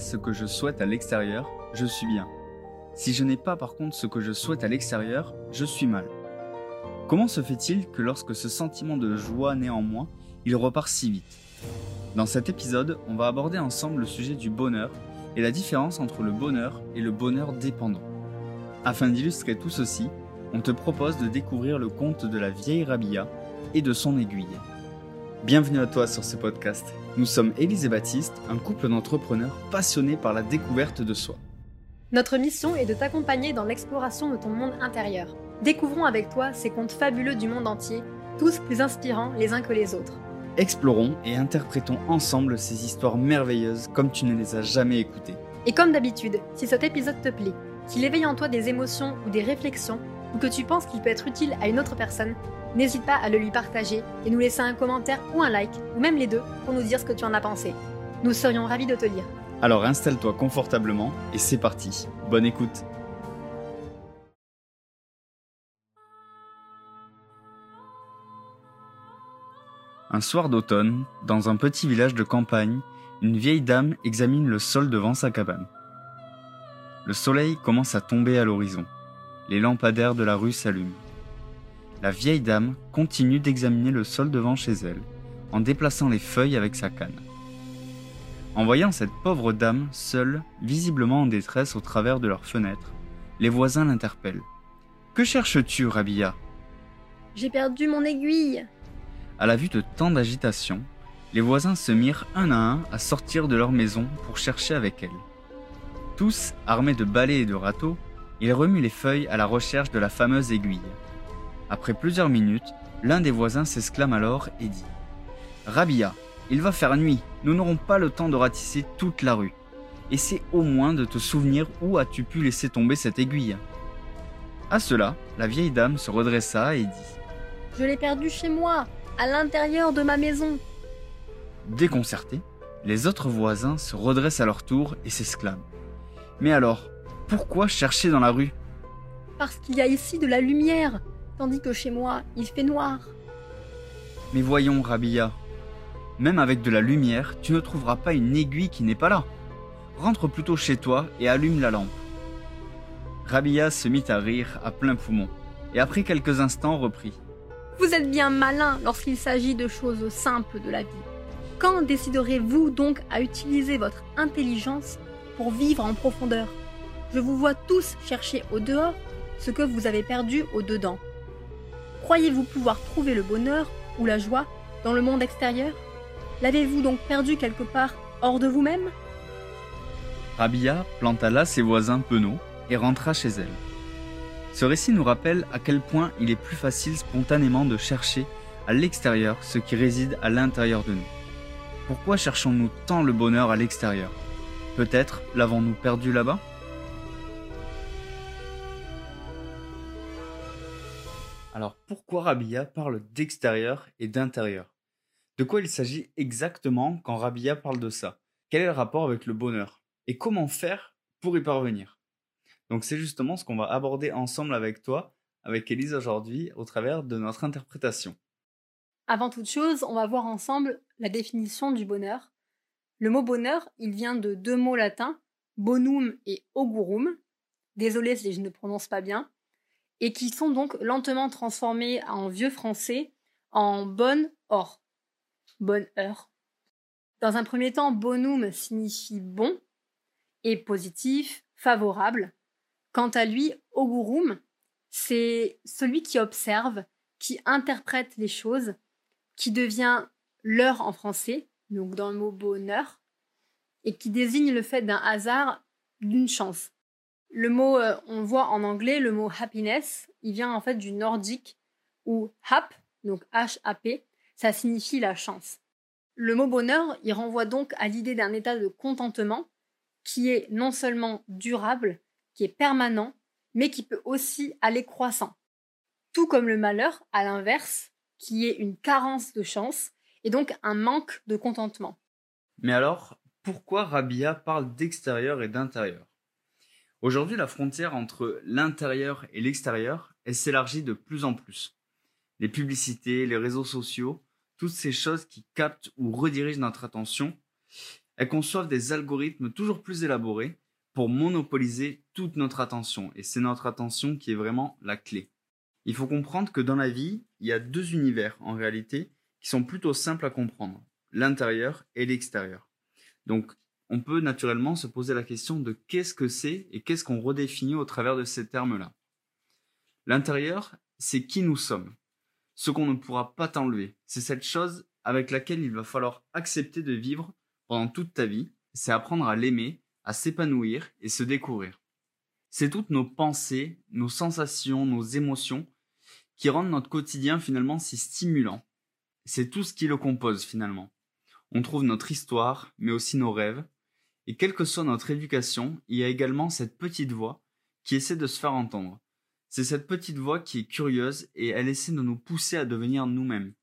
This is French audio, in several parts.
ce que je souhaite à l'extérieur, je suis bien. Si je n'ai pas par contre ce que je souhaite à l'extérieur, je suis mal. Comment se fait-il que lorsque ce sentiment de joie moi, il repart si vite? Dans cet épisode, on va aborder ensemble le sujet du bonheur et la différence entre le bonheur et le bonheur dépendant. Afin d'illustrer tout ceci, on te propose de découvrir le conte de la vieille Rabia et de son aiguille. Bienvenue à toi sur ce podcast. Nous sommes Élise et Baptiste, un couple d'entrepreneurs passionnés par la découverte de soi. Notre mission est de t'accompagner dans l'exploration de ton monde intérieur. Découvrons avec toi ces contes fabuleux du monde entier, tous plus inspirants les uns que les autres. Explorons et interprétons ensemble ces histoires merveilleuses comme tu ne les as jamais écoutées. Et comme d'habitude, si cet épisode te plaît, qu'il éveille en toi des émotions ou des réflexions, ou que tu penses qu'il peut être utile à une autre personne, n'hésite pas à le lui partager et nous laisser un commentaire ou un like, ou même les deux, pour nous dire ce que tu en as pensé. Nous serions ravis de te lire. Alors installe-toi confortablement et c'est parti. Bonne écoute. Un soir d'automne, dans un petit village de campagne, une vieille dame examine le sol devant sa cabane. Le soleil commence à tomber à l'horizon. Les lampadaires de la rue s'allument. La vieille dame continue d'examiner le sol devant chez elle, en déplaçant les feuilles avec sa canne. En voyant cette pauvre dame seule, visiblement en détresse au travers de leur fenêtre, les voisins l'interpellent. Que cherches-tu, Rabia? J'ai perdu mon aiguille À la vue de tant d'agitation, les voisins se mirent un à un à sortir de leur maison pour chercher avec elle. Tous, armés de balais et de râteaux, ils remuent les feuilles à la recherche de la fameuse aiguille. Après plusieurs minutes, l'un des voisins s'exclame alors et dit Rabia, il va faire nuit, nous n'aurons pas le temps de ratisser toute la rue. Essaie au moins de te souvenir où as-tu pu laisser tomber cette aiguille. À cela, la vieille dame se redressa et dit Je l'ai perdue chez moi, à l'intérieur de ma maison. Déconcertés, les autres voisins se redressent à leur tour et s'exclament Mais alors, pourquoi chercher dans la rue? Parce qu'il y a ici de la lumière, tandis que chez moi, il fait noir. Mais voyons, Rabia, même avec de la lumière, tu ne trouveras pas une aiguille qui n'est pas là. Rentre plutôt chez toi et allume la lampe. Rabia se mit à rire à plein poumon, et après quelques instants reprit. Vous êtes bien malin lorsqu'il s'agit de choses simples de la vie. Quand déciderez-vous donc à utiliser votre intelligence pour vivre en profondeur? Je vous vois tous chercher au dehors ce que vous avez perdu au dedans. Croyez-vous pouvoir trouver le bonheur ou la joie dans le monde extérieur? L'avez-vous donc perdu quelque part hors de vous-même? Rabia planta là ses voisins penauds et rentra chez elle. Ce récit nous rappelle à quel point il est plus facile spontanément de chercher à l'extérieur ce qui réside à l'intérieur de nous. Pourquoi cherchons-nous tant le bonheur à l'extérieur? Peut-être l'avons-nous perdu là-bas? Alors pourquoi Rabia parle d'extérieur et d'intérieur? De quoi il s'agit exactement quand Rabia parle de ça? Quel est le rapport avec le bonheur? Et comment faire pour y parvenir? Donc c'est justement ce qu'on va aborder ensemble avec toi, avec Elise aujourd'hui, au travers de notre interprétation. Avant toute chose, on va voir ensemble la définition du bonheur. Le mot bonheur, il vient de deux mots latins, bonum et augurum. Désolé si je ne prononce pas bien et qui sont donc lentement transformés en vieux français en bonne or. Bonne heure. Dans un premier temps, bonum signifie bon et positif, favorable. Quant à lui, augurum, c'est celui qui observe, qui interprète les choses, qui devient l'heure en français, donc dans le mot bonheur, et qui désigne le fait d'un hasard, d'une chance. Le mot, euh, on voit en anglais, le mot happiness, il vient en fait du nordique où hap, donc H-A-P, ça signifie la chance. Le mot bonheur, il renvoie donc à l'idée d'un état de contentement qui est non seulement durable, qui est permanent, mais qui peut aussi aller croissant. Tout comme le malheur, à l'inverse, qui est une carence de chance et donc un manque de contentement. Mais alors, pourquoi Rabia parle d'extérieur et d'intérieur? Aujourd'hui, la frontière entre l'intérieur et l'extérieur, s'élargit de plus en plus. Les publicités, les réseaux sociaux, toutes ces choses qui captent ou redirigent notre attention, elles conçoivent des algorithmes toujours plus élaborés pour monopoliser toute notre attention. Et c'est notre attention qui est vraiment la clé. Il faut comprendre que dans la vie, il y a deux univers en réalité qui sont plutôt simples à comprendre, l'intérieur et l'extérieur. Donc on peut naturellement se poser la question de qu'est-ce que c'est et qu'est-ce qu'on redéfinit au travers de ces termes-là. L'intérieur, c'est qui nous sommes, ce qu'on ne pourra pas t'enlever. C'est cette chose avec laquelle il va falloir accepter de vivre pendant toute ta vie. C'est apprendre à l'aimer, à s'épanouir et se découvrir. C'est toutes nos pensées, nos sensations, nos émotions qui rendent notre quotidien finalement si stimulant. C'est tout ce qui le compose finalement. On trouve notre histoire, mais aussi nos rêves, et quelle que soit notre éducation, il y a également cette petite voix qui essaie de se faire entendre. C'est cette petite voix qui est curieuse et elle essaie de nous pousser à devenir nous-mêmes.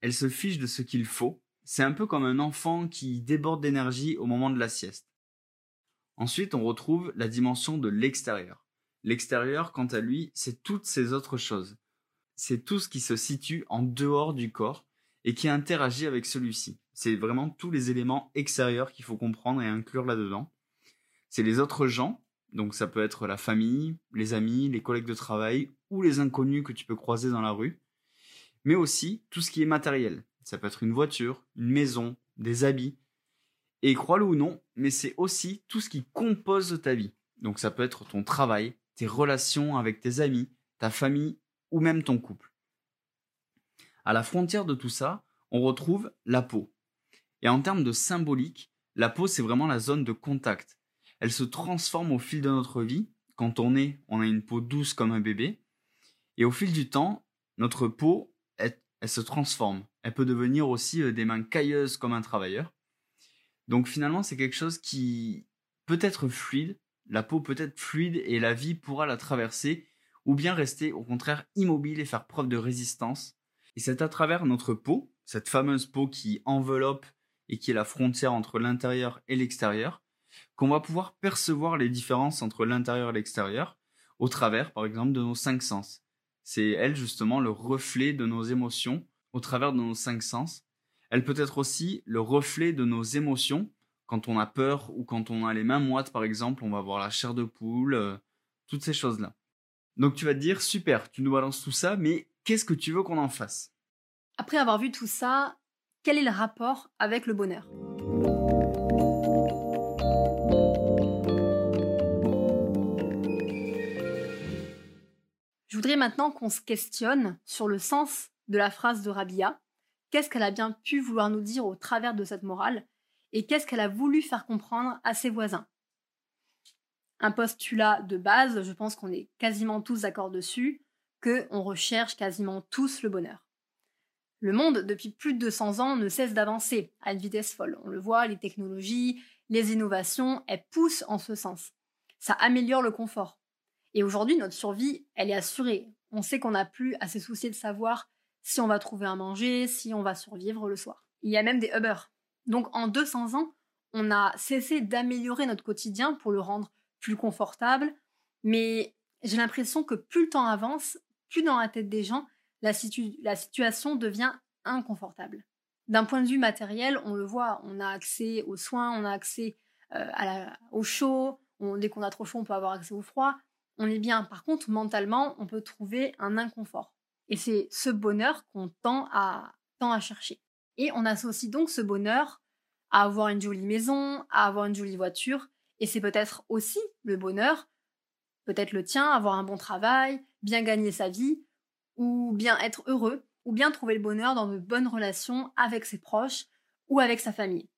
Elle se fiche de ce qu'il faut. C'est un peu comme un enfant qui déborde d'énergie au moment de la sieste. Ensuite, on retrouve la dimension de l'extérieur. L'extérieur, quant à lui, c'est toutes ces autres choses. C'est tout ce qui se situe en dehors du corps et qui interagit avec celui-ci. C'est vraiment tous les éléments extérieurs qu'il faut comprendre et inclure là-dedans. C'est les autres gens, donc ça peut être la famille, les amis, les collègues de travail ou les inconnus que tu peux croiser dans la rue, mais aussi tout ce qui est matériel. Ça peut être une voiture, une maison, des habits. Et crois-le ou non, mais c'est aussi tout ce qui compose ta vie. Donc ça peut être ton travail, tes relations avec tes amis, ta famille ou même ton couple. À la frontière de tout ça, on retrouve la peau. Et en termes de symbolique, la peau, c'est vraiment la zone de contact. Elle se transforme au fil de notre vie. Quand on est, on a une peau douce comme un bébé. Et au fil du temps, notre peau, elle, se transforme. Elle peut devenir aussi euh, des mains cailleuses comme un travailleur. Donc finalement, c'est quelque chose qui peut être fluide. La peau peut être fluide et la vie pourra la traverser ou bien rester au contraire immobile et faire preuve de résistance. Et c'est à travers notre peau, cette fameuse peau qui enveloppe et qui est la frontière entre l'intérieur et l'extérieur, qu'on va pouvoir percevoir les différences entre l'intérieur et l'extérieur au travers, par exemple, de nos cinq sens. C'est elle, justement, le reflet de nos émotions au travers de nos cinq sens. Elle peut être aussi le reflet de nos émotions. Quand on a peur ou quand on a les mains moites, par exemple, on va avoir la chair de poule, euh, toutes ces choses-là. Donc tu vas te dire, super, tu nous balances tout ça, mais qu'est-ce que tu veux qu'on en fasse? Après avoir vu tout ça, quel est le rapport avec le bonheur? Je voudrais maintenant qu'on se questionne sur le sens de la phrase de Rabia. Qu'est-ce qu'elle a bien pu vouloir nous dire au travers de cette morale et qu'est-ce qu'elle a voulu faire comprendre à ses voisins? Un postulat de base, je pense qu'on est quasiment tous d'accord dessus, que on recherche quasiment tous le bonheur. Le monde, depuis plus de 200 ans, ne cesse d'avancer à une vitesse folle. On le voit, les technologies, les innovations, elles poussent en ce sens. Ça améliore le confort. Et aujourd'hui, notre survie, elle est assurée. On sait qu'on n'a plus à se soucier de savoir si on va trouver à manger, si on va survivre le soir. Il y a même des Uber. Donc en 200 ans, on a cessé d'améliorer notre quotidien pour le rendre plus confortable, mais j'ai l'impression que plus le temps avance, plus dans la tête des gens, la, situation devient inconfortable. D'un point de vue matériel, on le voit, on a accès aux soins, on a accès euh, au chaud, dès qu'on a trop chaud, on peut avoir accès au froid, on est bien. Par contre, mentalement, on peut trouver un inconfort. Et c'est ce bonheur qu'on tend à, tend à chercher. Et on associe donc ce bonheur à avoir une jolie maison, à avoir une jolie voiture, et c'est peut-être aussi le bonheur, peut-être le tien, avoir un bon travail, bien gagner sa vie, ou bien être heureux, ou bien trouver le bonheur dans de bonnes relations avec ses proches ou avec sa famille.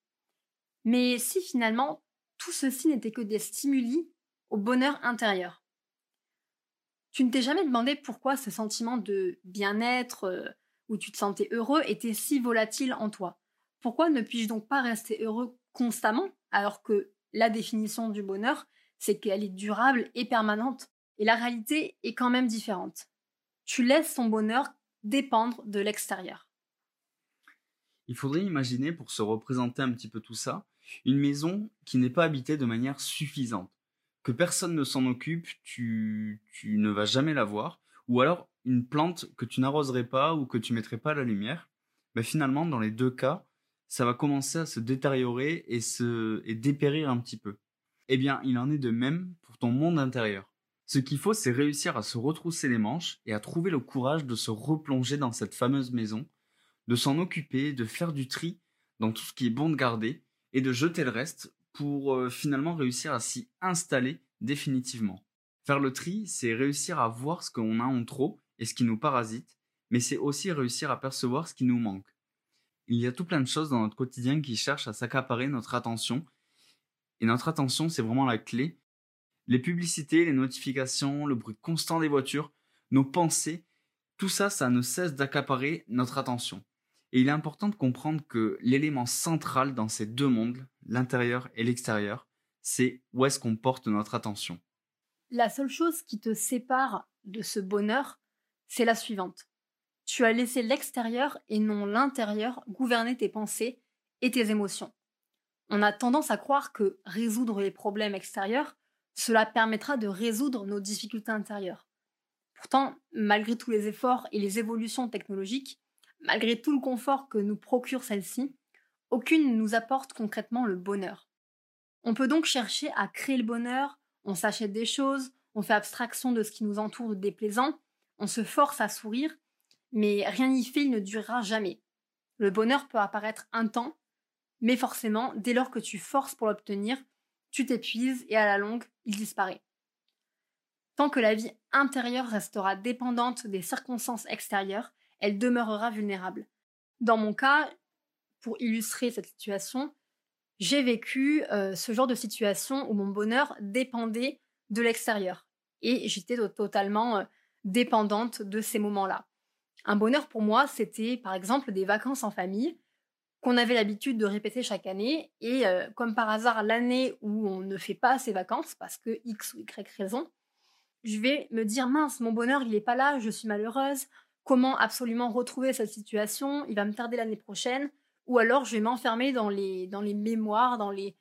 Mais si finalement tout ceci n'était que des stimuli au bonheur intérieur Tu ne t'es jamais demandé pourquoi ce sentiment de bien-être, euh, où tu te sentais heureux, était si volatile en toi? Pourquoi ne puis-je donc pas rester heureux constamment alors que la définition du bonheur, c'est qu'elle est durable et permanente et la réalité est quand même différente tu laisses ton bonheur dépendre de l'extérieur. Il faudrait imaginer, pour se représenter un petit peu tout ça, une maison qui n'est pas habitée de manière suffisante, que personne ne s'en occupe, tu, ne vas jamais la voir, ou alors une plante que tu n'arroserais pas ou que tu mettrais pas à la lumière. Mais finalement, dans les deux cas, ça va commencer à se détériorer et, se, et dépérir un petit peu. Eh bien, il en est de même pour ton monde intérieur. Ce qu'il faut, c'est réussir à se retrousser les manches et à trouver le courage de se replonger dans cette fameuse maison, de s'en occuper, de faire du tri dans tout ce qui est bon de garder et de jeter le reste pour euh, finalement réussir à s'y installer définitivement. Faire le tri, c'est réussir à voir ce qu'on a en trop et ce qui nous parasite, mais c'est aussi réussir à percevoir ce qui nous manque. Il y a tout plein de choses dans notre quotidien qui cherchent à s'accaparer notre attention, et notre attention, c'est vraiment la clé. Les publicités, les notifications, le bruit constant des voitures, nos pensées, tout ça, ça ne cesse d'accaparer notre attention. Et il est important de comprendre que l'élément central dans ces deux mondes, l'intérieur et l'extérieur, c'est où est-ce qu'on porte notre attention. La seule chose qui te sépare de ce bonheur, c'est la suivante. Tu as laissé l'extérieur et non l'intérieur gouverner tes pensées et tes émotions. On a tendance à croire que résoudre les problèmes extérieurs, cela permettra de résoudre nos difficultés intérieures. Pourtant, malgré tous les efforts et les évolutions technologiques, malgré tout le confort que nous procure celle-ci, aucune ne nous apporte concrètement le bonheur. On peut donc chercher à créer le bonheur, on s'achète des choses, on fait abstraction de ce qui nous entoure de déplaisant, on se force à sourire, mais rien n'y fait, il ne durera jamais. Le bonheur peut apparaître un temps, mais forcément, dès lors que tu forces pour l'obtenir, tu t'épuises et à la longue, il disparaît. Tant que la vie intérieure restera dépendante des circonstances extérieures, elle demeurera vulnérable. Dans mon cas, pour illustrer cette situation, j'ai vécu euh, ce genre de situation où mon bonheur dépendait de l'extérieur. Et j'étais totalement euh, dépendante de ces moments-là. Un bonheur pour moi, c'était par exemple des vacances en famille qu'on avait l'habitude de répéter chaque année. Et euh, comme par hasard, l'année où on ne fait pas ces vacances, parce que X ou Y raison, je vais me dire mince, mon bonheur, il n'est pas là, je suis malheureuse. Comment absolument retrouver cette situation? Il va me tarder l'année prochaine ou alors je vais m'enfermer dans les, dans les mémoires, dans les,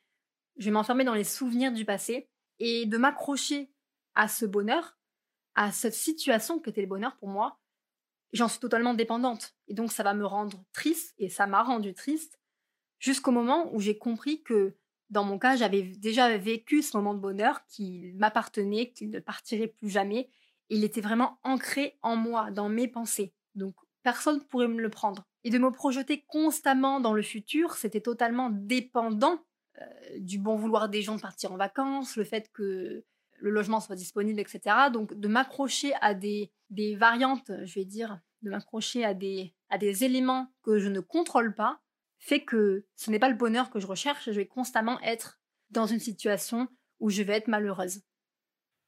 je vais m'enfermer dans les souvenirs du passé et de m'accrocher à ce bonheur, à cette situation que était le bonheur pour moi, j'en suis totalement dépendante. Et donc ça va me rendre triste, et ça m'a rendu triste, jusqu'au moment où j'ai compris que dans mon cas, j'avais déjà vécu ce moment de bonheur qui m'appartenait, qu'il ne partirait plus jamais. Il était vraiment ancré en moi, dans mes pensées. Donc personne ne pourrait me le prendre et de me projeter constamment dans le futur, c'était totalement dépendant euh, du bon vouloir des gens de partir en vacances, le fait que le logement soit disponible, etc. Donc de m'accrocher à des, variantes, je vais dire, de m'accrocher à des, à des éléments que je ne contrôle pas, fait que ce n'est pas le bonheur que je recherche, je vais constamment être dans une situation où je vais être malheureuse.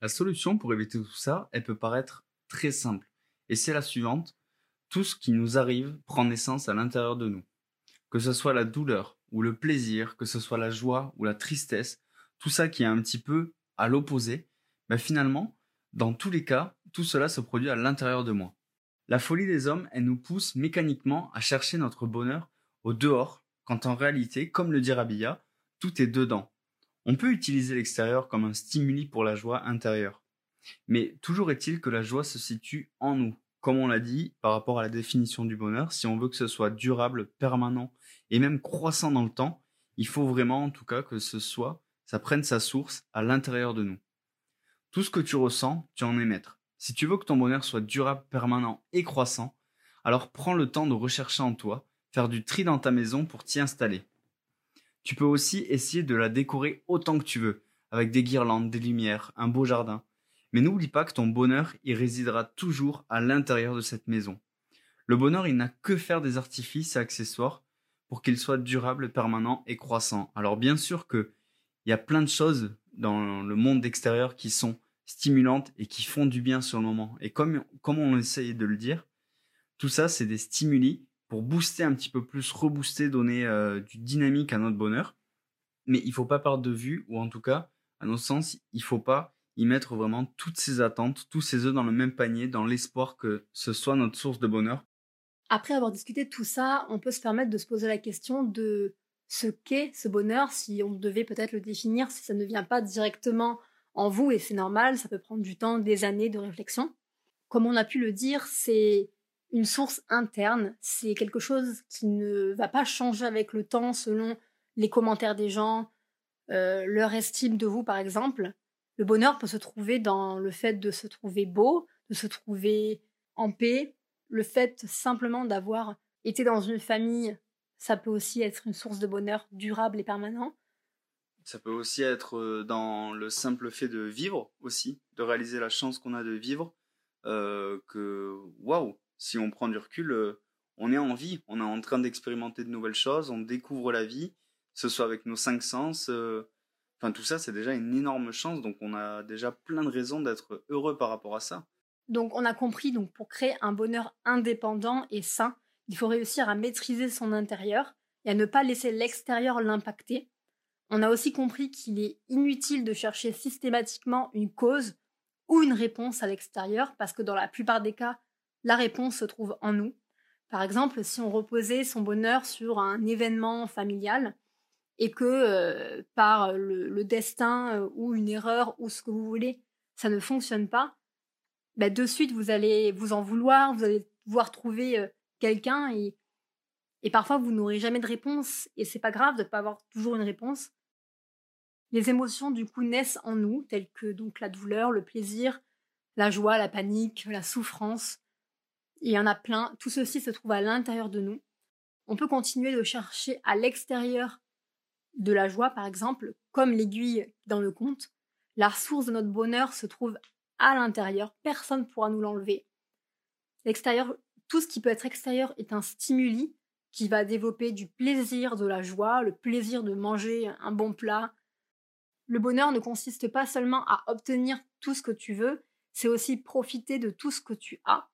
La solution pour éviter tout ça, elle peut paraître très simple. Et c'est la suivante, tout ce qui nous arrive prend naissance à l'intérieur de nous. Que ce soit la douleur ou le plaisir, que ce soit la joie ou la tristesse, tout ça qui est un petit peu à l'opposé, mais ben finalement, dans tous les cas, tout cela se produit à l'intérieur de moi. La folie des hommes, elle nous pousse mécaniquement à chercher notre bonheur au dehors, quand en réalité, comme le dit Rabia, tout est dedans. On peut utiliser l'extérieur comme un stimuli pour la joie intérieure. Mais toujours est-il que la joie se situe en nous, comme on l'a dit, par rapport à la définition du bonheur, si on veut que ce soit durable, permanent et même croissant dans le temps, il faut vraiment en tout cas que ce soit, ça prenne sa source à l'intérieur de nous. Tout ce que tu ressens, tu en es maître. Si tu veux que ton bonheur soit durable, permanent et croissant, alors prends le temps de rechercher en toi, faire du tri dans ta maison pour t'y installer. Tu peux aussi essayer de la décorer autant que tu veux, avec des guirlandes, des lumières, un beau jardin. Mais n'oublie pas que ton bonheur, il résidera toujours à l'intérieur de cette maison. Le bonheur, il n'a que faire des artifices et accessoires pour qu'il soit durable, permanent et croissant. Alors bien sûr que il y a plein de choses dans le monde extérieur qui sont stimulantes et qui font du bien sur le moment. Et comme, comme on essaye de le dire, tout ça, c'est des stimuli pour booster un petit peu plus, rebooster, donner euh, du dynamique à notre bonheur. Mais il faut pas perdre de vue, ou en tout cas, à notre sens, il faut pas y mettre vraiment toutes ses attentes, tous ses œufs dans le même panier, dans l'espoir que ce soit notre source de bonheur. Après avoir discuté de tout ça, on peut se permettre de se poser la question de ce qu'est ce bonheur, si on devait peut-être le définir, si ça ne vient pas directement en vous, et c'est normal, ça peut prendre du temps, des années de réflexion. Comme on a pu le dire, c'est une source interne, c'est quelque chose qui ne va pas changer avec le temps selon les commentaires des gens, euh, leur estime de vous par exemple. Le bonheur peut se trouver dans le fait de se trouver beau, de se trouver en paix, le fait simplement d'avoir été dans une famille, ça peut aussi être une source de bonheur durable et permanent. Ça peut aussi être euh, dans le simple fait de vivre aussi, de réaliser la chance qu'on a de vivre, euh, que waouh, si on prend du recul, euh, on est en vie, on est en train d'expérimenter de nouvelles choses, on découvre la vie, que ce soit avec nos cinq sens. Euh, enfin, tout ça, c'est déjà une énorme chance, donc on a déjà plein de raisons d'être heureux par rapport à ça. Donc, on a compris, donc pour créer un bonheur indépendant et sain, il faut réussir à maîtriser son intérieur et à ne pas laisser l'extérieur l'impacter. On a aussi compris qu'il est inutile de chercher systématiquement une cause ou une réponse à l'extérieur, parce que dans la plupart des cas, la réponse se trouve en nous. Par exemple, si on reposait son bonheur sur un événement familial et que euh, par le, destin euh, ou une erreur ou ce que vous voulez, ça ne fonctionne pas, bah, de suite vous allez vous en vouloir, vous allez devoir trouver euh, quelqu'un et, parfois vous n'aurez jamais de réponse et c'est pas grave de ne pas avoir toujours une réponse. Les émotions du coup naissent en nous, telles que donc la douleur, le plaisir, la joie, la panique, la souffrance, il y en a plein. Tout ceci se trouve à l'intérieur de nous. On peut continuer de chercher à l'extérieur de la joie, par exemple, comme l'aiguille dans le conte. La source de notre bonheur se trouve à l'intérieur. Personne ne pourra nous l'enlever. L'extérieur, tout ce qui peut être extérieur est un stimuli qui va développer du plaisir, de la joie, le plaisir de manger un bon plat. Le bonheur ne consiste pas seulement à obtenir tout ce que tu veux, c'est aussi profiter de tout ce que tu as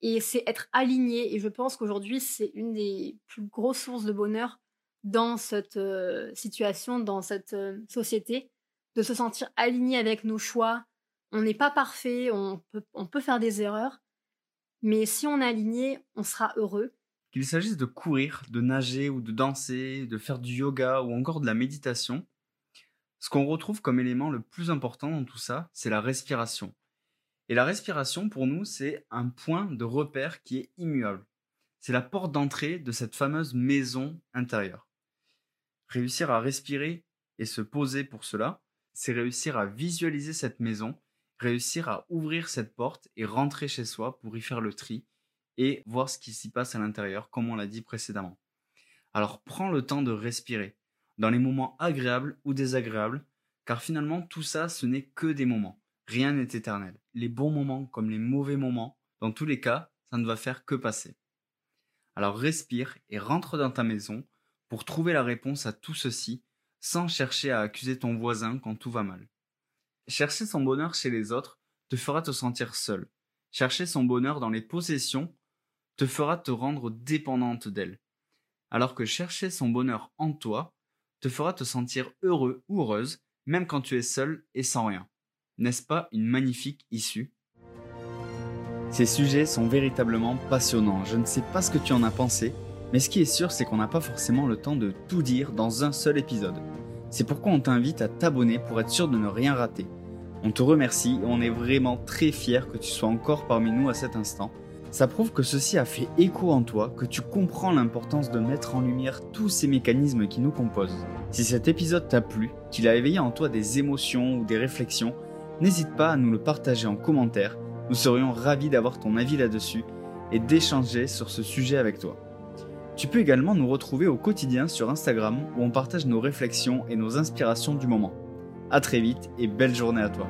et c'est être aligné. Et je pense qu'aujourd'hui, c'est une des plus grosses sources de bonheur dans cette euh, situation, dans cette euh, société, de se sentir aligné avec nos choix. On n'est pas parfait, on peut, on peut faire des erreurs, mais si on est aligné, on sera heureux. Qu'il s'agisse de courir, de nager ou de danser, de faire du yoga ou encore de la méditation, ce qu'on retrouve comme élément le plus important dans tout ça, c'est la respiration. Et la respiration, pour nous, c'est un point de repère qui est immuable. C'est la porte d'entrée de cette fameuse maison intérieure. Réussir à respirer et se poser pour cela, c'est réussir à visualiser cette maison, réussir à ouvrir cette porte et rentrer chez soi pour y faire le tri et voir ce qui s'y passe à l'intérieur, comme on l'a dit précédemment. Alors prends le temps de respirer, dans les moments agréables ou désagréables, car finalement tout ça, ce n'est que des moments. Rien n'est éternel. Les bons moments comme les mauvais moments, dans tous les cas, ça ne va faire que passer. Alors respire et rentre dans ta maison pour trouver la réponse à tout ceci sans chercher à accuser ton voisin quand tout va mal. Chercher son bonheur chez les autres te fera te sentir seul. Chercher son bonheur dans les possessions te fera te rendre dépendante d'elles. Alors que chercher son bonheur en toi te fera te sentir heureux ou heureuse même quand tu es seul et sans rien. N'est-ce pas une magnifique issue? Ces sujets sont véritablement passionnants. Je ne sais pas ce que tu en as pensé, mais ce qui est sûr, c'est qu'on n'a pas forcément le temps de tout dire dans un seul épisode. C'est pourquoi on t'invite à t'abonner pour être sûr de ne rien rater. On te remercie et on est vraiment très fiers que tu sois encore parmi nous à cet instant. Ça prouve que ceci a fait écho en toi, que tu comprends l'importance de mettre en lumière tous ces mécanismes qui nous composent. Si cet épisode t'a plu, qu'il a éveillé en toi des émotions ou des réflexions, n'hésite pas à nous le partager en commentaire. Nous serions ravis d'avoir ton avis là-dessus et d'échanger sur ce sujet avec toi. Tu peux également nous retrouver au quotidien sur Instagram où on partage nos réflexions et nos inspirations du moment. A très vite et belle journée à toi.